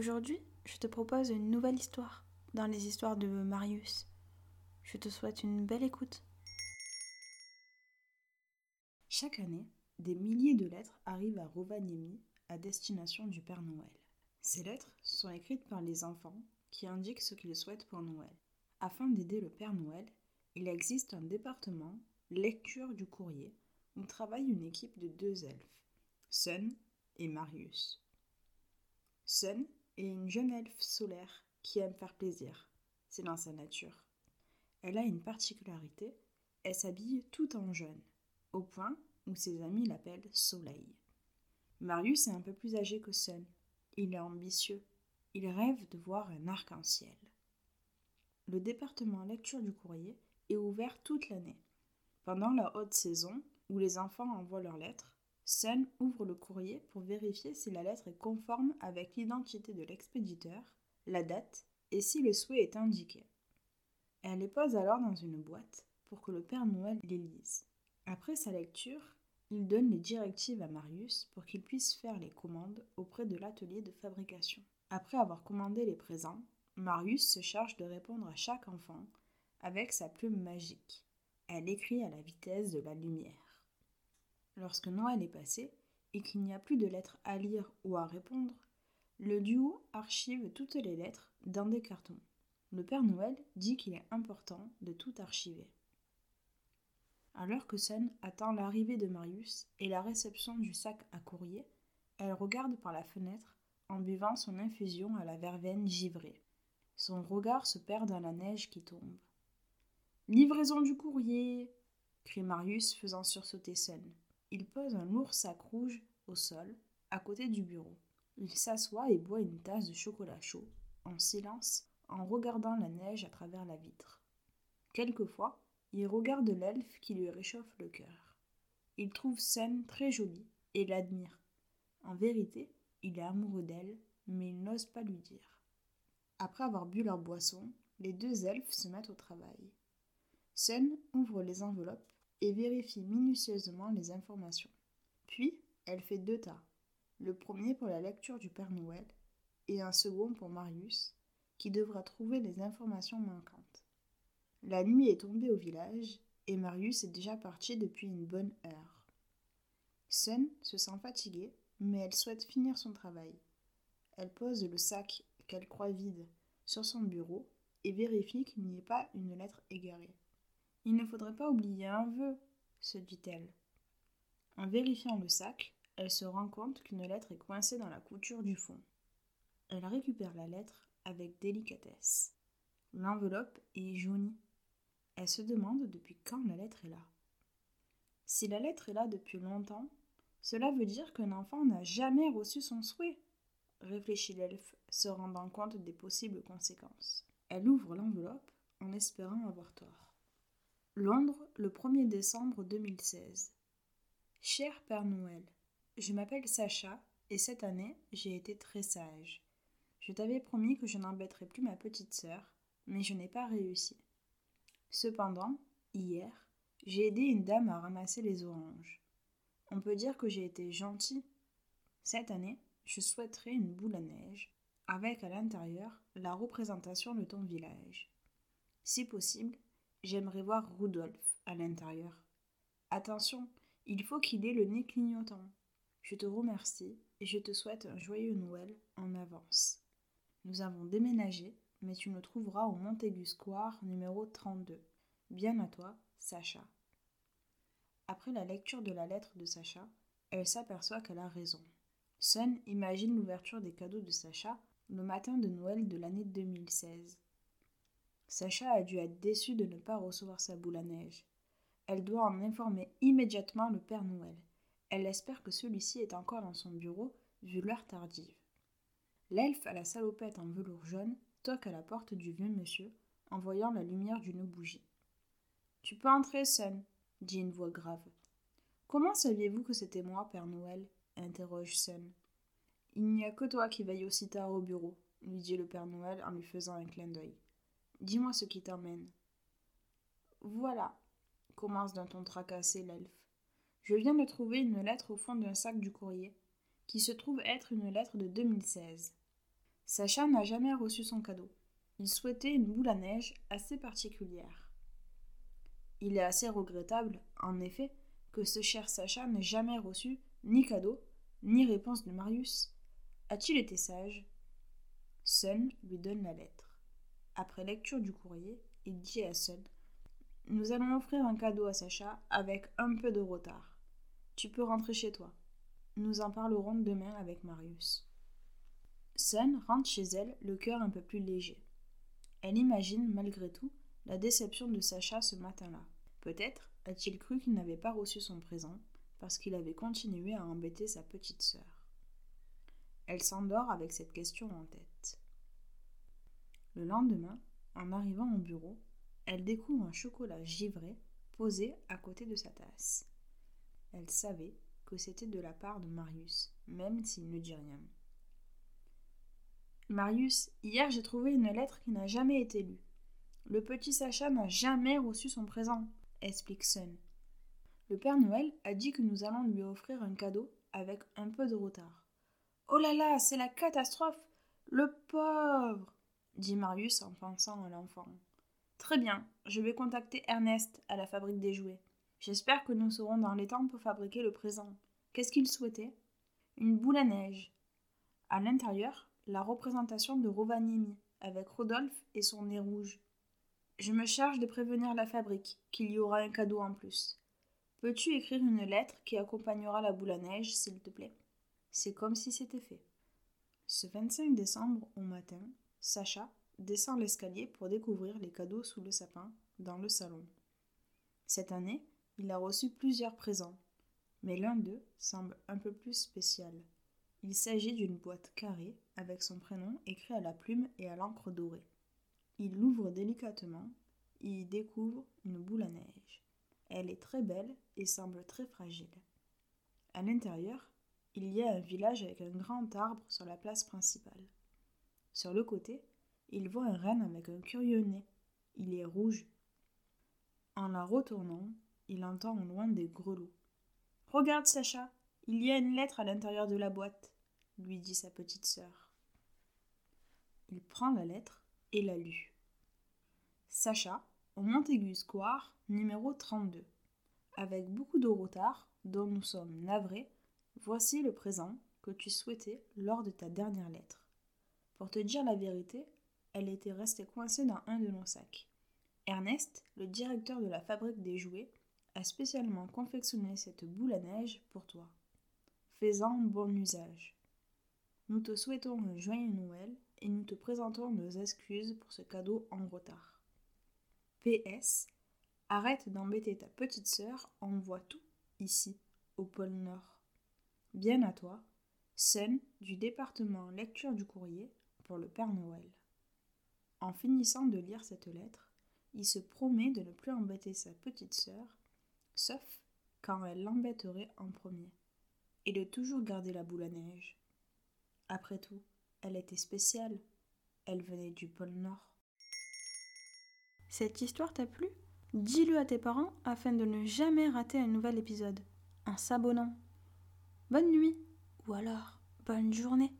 Aujourd'hui, je te propose une nouvelle histoire dans les histoires de Marius. Je te souhaite une belle écoute. Chaque année, des milliers de lettres arrivent à Rovaniemi à destination du Père Noël. Ces lettres sont écrites par les enfants qui indiquent ce qu'ils souhaitent pour Noël. Afin d'aider le Père Noël, il existe un département lecture du courrier où travaille une équipe de deux elfes, Sun et Marius. Sun est une jeune elfe solaire qui aime faire plaisir. C'est dans sa nature. Elle a une particularité, elle s'habille tout en jaune, au point où ses amis l'appellent Soleil. Marius est un peu plus âgé que Sun. Il est ambitieux. Il rêve de voir un arc-en-ciel. Le département lecture du courrier est ouvert toute l'année. Pendant la haute saison, où les enfants envoient leurs lettres, Sun ouvre le courrier pour vérifier si la lettre est conforme avec l'identité de l'expéditeur, la date et si le souhait est indiqué. Elle les pose alors dans une boîte pour que le Père Noël les lise. Après sa lecture, il donne les directives à Marius pour qu'il puisse faire les commandes auprès de l'atelier de fabrication. Après avoir commandé les présents, Marius se charge de répondre à chaque enfant avec sa plume magique. Elle écrit à la vitesse de la lumière. Lorsque Noël est passé et qu'il n'y a plus de lettres à lire ou à répondre, le duo archive toutes les lettres dans des cartons. Le Père Noël dit qu'il est important de tout archiver. Alors que Sun attend l'arrivée de Marius et la réception du sac à courrier, elle regarde par la fenêtre en buvant son infusion à la verveine givrée. Son regard se perd dans la neige qui tombe. Livraison du courrier crie Marius faisant sursauter Sun. Il pose un lourd sac rouge au sol, à côté du bureau. Il s'assoit et boit une tasse de chocolat chaud, en silence, en regardant la neige à travers la vitre. Quelquefois, il regarde l'elfe qui lui réchauffe le cœur. Il trouve Sen très jolie et l'admire. En vérité, il est amoureux d'elle, mais il n'ose pas lui dire. Après avoir bu leur boisson, les deux elfes se mettent au travail. Sen ouvre les enveloppes et vérifie minutieusement les informations. Puis, elle fait deux tas. Le premier pour la lecture du Père Noël et un second pour Marius, qui devra trouver les informations manquantes. La nuit est tombée au village et Marius est déjà parti depuis une bonne heure. Sun se sent fatiguée, mais elle souhaite finir son travail. Elle pose le sac qu'elle croit vide sur son bureau et vérifie qu'il n'y ait pas une lettre égarée. Il ne faudrait pas oublier un vœu, se dit-elle. En vérifiant le sac, elle se rend compte qu'une lettre est coincée dans la couture du fond. Elle récupère la lettre avec délicatesse. L'enveloppe est jaunie. Elle se demande depuis quand la lettre est là. Si la lettre est là depuis longtemps, cela veut dire qu'un enfant n'a jamais reçu son souhait, réfléchit l'elfe, se rendant compte des possibles conséquences. Elle ouvre l'enveloppe en espérant avoir tort. Londres, le 1er décembre 2016. Cher Père Noël, je m'appelle Sacha et cette année j'ai été très sage. Je t'avais promis que je n'embêterais plus ma petite sœur, mais je n'ai pas réussi. Cependant, hier, j'ai aidé une dame à ramasser les oranges. On peut dire que j'ai été gentil. Cette année, je souhaiterais une boule à neige, avec à l'intérieur la représentation de ton village. Si possible, J'aimerais voir Rudolf à l'intérieur. Attention, il faut qu'il ait le nez clignotant. Je te remercie et je te souhaite un joyeux Noël en avance. Nous avons déménagé, mais tu nous trouveras au Montaigu Square numéro 32. Bien à toi, Sacha. Après la lecture de la lettre de Sacha, elle s'aperçoit qu'elle a raison. Sun imagine l'ouverture des cadeaux de Sacha le matin de Noël de l'année 2016. Sacha a dû être déçue de ne pas recevoir sa boule à neige. Elle doit en informer immédiatement le Père Noël. Elle espère que celui-ci est encore dans son bureau, vu l'heure tardive. L'elfe à la salopette en velours jaune toque à la porte du vieux monsieur, en voyant la lumière d'une bougie. Tu peux entrer, Sun, dit une voix grave. Comment saviez-vous que c'était moi, Père Noël? interroge Sun. Il n'y a que toi qui veille aussi tard au bureau, lui dit le Père Noël en lui faisant un clin d'œil. Dis-moi ce qui t'emmène. Voilà, commence d'un ton tracassé l'elfe. Je viens de trouver une lettre au fond d'un sac du courrier, qui se trouve être une lettre de 2016. Sacha n'a jamais reçu son cadeau. Il souhaitait une boule à neige assez particulière. Il est assez regrettable, en effet, que ce cher Sacha n'ait jamais reçu ni cadeau, ni réponse de Marius. A-t-il été sage? Sun lui donne la lettre. Après lecture du courrier, il dit à Sun Nous allons offrir un cadeau à Sacha avec un peu de retard. Tu peux rentrer chez toi. Nous en parlerons demain avec Marius. Sun rentre chez elle, le cœur un peu plus léger. Elle imagine, malgré tout, la déception de Sacha ce matin-là. Peut-être a-t-il cru qu'il n'avait pas reçu son présent parce qu'il avait continué à embêter sa petite sœur. Elle s'endort avec cette question en tête. Le lendemain, en arrivant au bureau, elle découvre un chocolat givré posé à côté de sa tasse. Elle savait que c'était de la part de Marius, même s'il ne dit rien. Marius, hier j'ai trouvé une lettre qui n'a jamais été lue. Le petit Sacha n'a jamais reçu son présent, explique Sun. Le Père Noël a dit que nous allons lui offrir un cadeau avec un peu de retard. Oh là là, c'est la catastrophe. Le pauvre. Dit Marius en pensant à l'enfant. Très bien, je vais contacter Ernest à la fabrique des jouets. J'espère que nous serons dans les temps pour fabriquer le présent. Qu'est-ce qu'il souhaitait? Une boule à neige. À l'intérieur, la représentation de Rovaniemi, avec Rodolphe et son nez rouge. Je me charge de prévenir la fabrique qu'il y aura un cadeau en plus. Peux-tu écrire une lettre qui accompagnera la boule à neige, s'il te plaît? C'est comme si c'était fait. Ce 25 décembre au matin, Sacha descend l'escalier pour découvrir les cadeaux sous le sapin dans le salon. Cette année, il a reçu plusieurs présents, mais l'un d'eux semble un peu plus spécial. Il s'agit d'une boîte carrée avec son prénom écrit à la plume et à l'encre dorée. Il l'ouvre délicatement et y découvre une boule à neige. Elle est très belle et semble très fragile. À l'intérieur, il y a un village avec un grand arbre sur la place principale. Sur le côté, il voit un renne avec un curieux nez. Il est rouge. En la retournant, il entend au loin des grelots. Regarde, Sacha, il y a une lettre à l'intérieur de la boîte, lui dit sa petite sœur. Il prend la lettre et la lut. Sacha, au Montaigu Square, numéro 32. Avec beaucoup de retard, dont nous sommes navrés, voici le présent que tu souhaitais lors de ta dernière lettre. Pour te dire la vérité, elle était restée coincée dans un de nos sacs. Ernest, le directeur de la fabrique des jouets, a spécialement confectionné cette boule à neige pour toi. Fais-en bon usage. Nous te souhaitons un joyeux Noël et nous te présentons nos excuses pour ce cadeau en retard. PS. Arrête d'embêter ta petite sœur, on voit tout ici, au pôle Nord. Bien à toi, Sun du département lecture du courrier le Père Noël. En finissant de lire cette lettre, il se promet de ne plus embêter sa petite sœur, sauf quand elle l'embêterait en premier, et de toujours garder la boule à neige. Après tout, elle était spéciale, elle venait du pôle Nord. Cette histoire t'a plu? Dis-le à tes parents afin de ne jamais rater un nouvel épisode, en s'abonnant. Bonne nuit, ou alors bonne journée.